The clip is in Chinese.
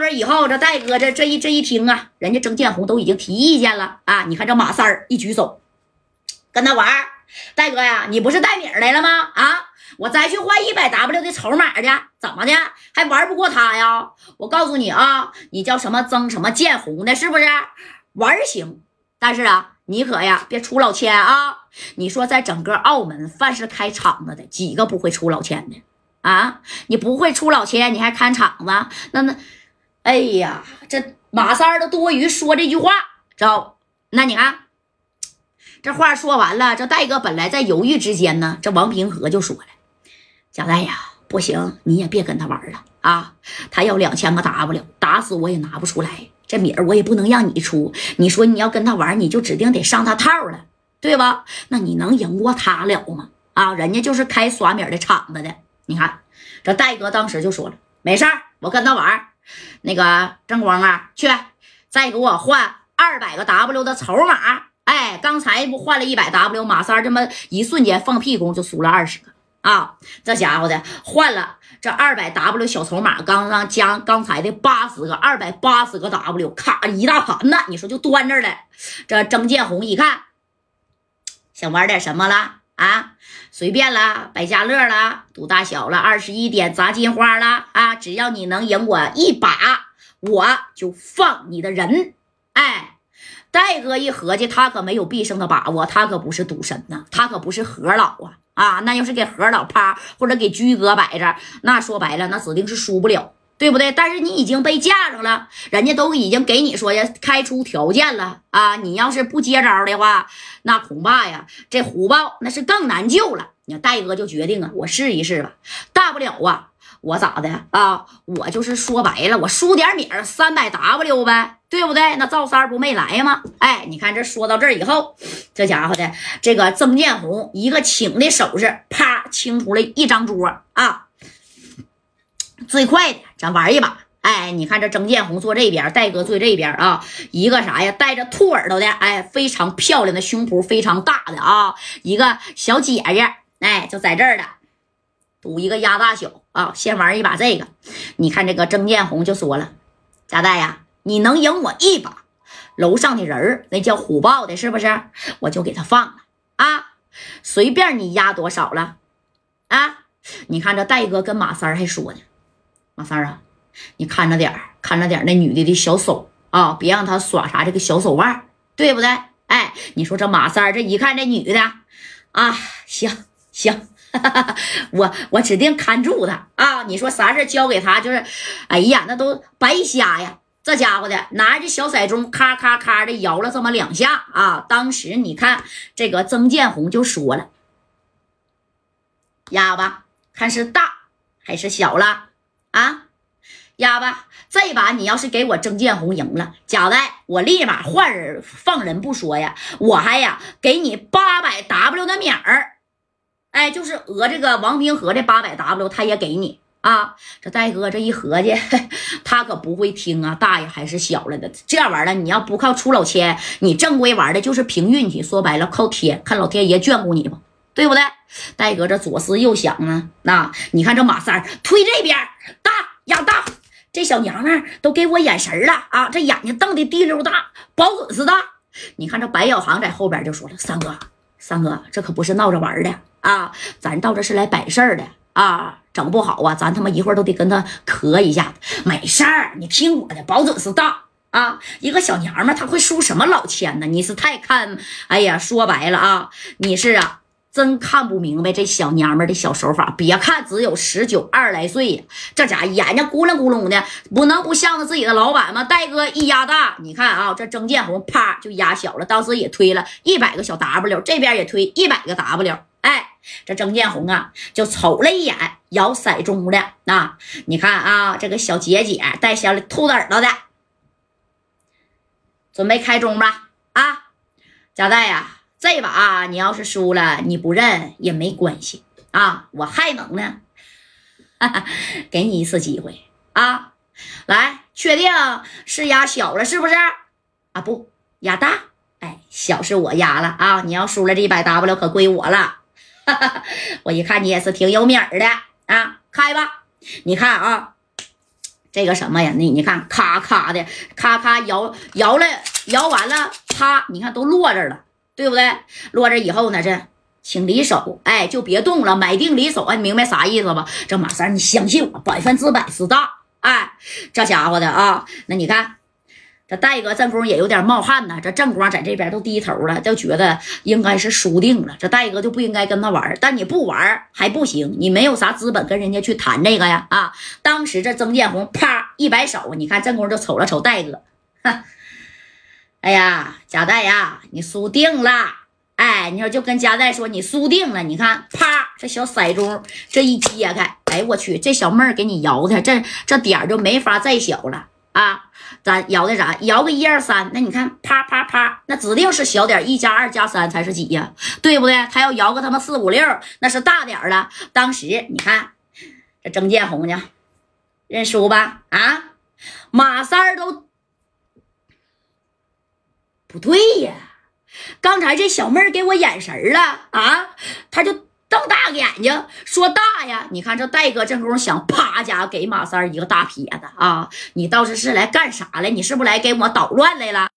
这以后，这戴哥这这一这一听啊，人家曾建红都已经提意见了啊！你看这马三儿一举手，跟他玩，戴哥呀，你不是带米来了吗？啊，我再去换一百 W 的筹码去，怎么的还玩不过他呀？我告诉你啊，你叫什么曾什么建红的，是不是？玩行，但是啊，你可呀别出老千啊！你说在整个澳门，凡是开厂子的，几个不会出老千的啊？你不会出老千，你还看厂子？那那，哎呀，这马三儿都多余说这句话，知道？那你看。这话说完了，这戴哥本来在犹豫之间呢，这王平和就说了：“贾戴呀，不行，你也别跟他玩了啊！他要两千个 W，打死我也拿不出来。这米儿我也不能让你出。你说你要跟他玩，你就指定得上他套了，对吧？那你能赢过他了吗？啊，人家就是开耍米的厂子的。你看，这戴哥当时就说了：没事儿，我跟他玩。那个正光啊，去再给我换二百个 W 的筹码。”哎，刚才不换了一百 W，马三这么一瞬间放屁功就输了二十个啊！这家伙的换了这二百 W 小筹码，刚刚将刚才的八十个二百八十个 W 卡一大盘子，你说就端这儿了。这曾建红一看，想玩点什么了啊？随便了，百家乐了，赌大小了，二十一点砸金花了啊！只要你能赢我一把，我就放你的人。哎。戴哥一合计，他可没有必胜的把握，他可不是赌神呐，他可不是何老啊啊！那要是给何老趴或者给居哥摆着，那说白了，那指定是输不了，对不对？但是你已经被架上了，人家都已经给你说呀，开出条件了啊！你要是不接招的话，那恐怕呀，这虎豹那是更难救了。你戴哥就决定啊，我试一试吧，大不了啊。我咋的啊？我就是说白了，我输点米儿三百 W 呗，对不对？那赵三不没来吗？哎，你看这说到这儿以后，这家伙的这个曾建红一个请的手势，啪清出了一张桌啊！最快的，咱玩一把。哎，你看这曾建红坐这边，戴哥坐这边啊。一个啥呀？带着兔耳朵的，哎，非常漂亮的胸脯，非常大的啊，一个小姐姐，哎，就在这儿了。赌一个压大小啊！先玩一把这个，你看这个曾建红就说了：“贾代呀，你能赢我一把，楼上的人儿那叫虎豹的，是不是？我就给他放了啊！随便你压多少了啊！你看这戴哥跟马三还说呢，马三啊，你看着点看着点那女的的小手啊，别让她耍啥这个小手腕，对不对？哎，你说这马三这一看这女的啊，行行。”我我指定看住他啊！你说啥事交给他就是，哎呀，那都白瞎呀！这家伙的拿着这小骰盅，咔咔咔的摇了这么两下啊！当时你看这个曾建红就说了：“哑巴，看是大还是小了啊？哑巴，这把你要是给我曾建红赢了，贾代，我立马换人放人不说呀，我还呀给你八百 W 的米儿。”哎，就是讹这个王平和的八百 W，他也给你啊！这戴哥这一合计，他可不会听啊，大爷还是小了的。这样玩的，你要不靠出老千，你正规玩的就是凭运气。说白了，靠天，看老天爷眷顾你吧，对不对？戴哥这左思右想啊，那你看这马三推这边大压大，这小娘们都给我眼神了啊！这眼睛瞪的滴溜大，保准似的。你看这白小航在后边就说了：“三哥，三哥，这可不是闹着玩的。”啊，咱到这是来摆事儿的啊，整不好啊，咱他妈一会儿都得跟他磕一下。没事儿，你听我的，保准是大啊。一个小娘们，她会输什么老千呢？你是太看，哎呀，说白了啊，你是啊。真看不明白这小娘们的小手法。别看只有十九二十来岁，这家眼睛咕隆咕隆的，不能不向着自己的老板吗？戴哥一压大，你看啊，这曾建红啪就压小了。当时也推了一百个小 W，这边也推一百个 W。哎，这曾建红啊，就瞅了一眼摇骰盅的那，你看啊，这个小姐姐带小兔子耳朵的，准备开中吧？啊，贾代呀。这把你要是输了，你不认也没关系啊，我还能呢，给你一次机会啊！来，确定是压小了是不是？啊，不压大，哎，小是我压了啊！你要输了这一百 W 可归我了，我一看你也是挺有米儿的啊，开吧！你看啊，这个什么呀？你你看，咔咔的，咔咔摇摇了，摇完了，啪，你看都落这了，对不对？落这以后呢，这请离手，哎，就别动了，买定离手，哎，明白啥意思吧？这马三，你相信我，百分之百是大，哎，这家伙的啊，那你看。这戴哥正宫也有点冒汗呢，这正光在这边都低头了，就觉得应该是输定了。这戴哥就不应该跟他玩，但你不玩还不行，你没有啥资本跟人家去谈这个呀啊！当时这曾建红啪一摆手，你看正光就瞅了瞅戴哥，哈，哎呀，贾代呀，你输定了！哎，你说就跟贾代说你输定了，你看啪，这小骰盅这一揭开，哎我去，这小妹儿给你摇的，这这点就没法再小了。啊，咱摇的啥？摇个一二三，那你看，啪啪啪，那指定是小点，一加二加三才是几呀？对不对？他要摇个他妈四五六，那是大点了。当时你看，这曾建红呢，认输吧？啊，马三儿都不对呀，刚才这小妹儿给我眼神了啊，她就。瞪大个眼睛说大呀！你看这戴哥这功夫想啪家给马三一个大撇子啊！你倒是是来干啥来？你是不是来给我捣乱来了？